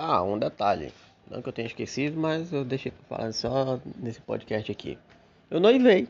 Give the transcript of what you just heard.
Ah, um detalhe. Não que eu tenha esquecido, mas eu deixei pra falar só nesse podcast aqui. Eu noivei.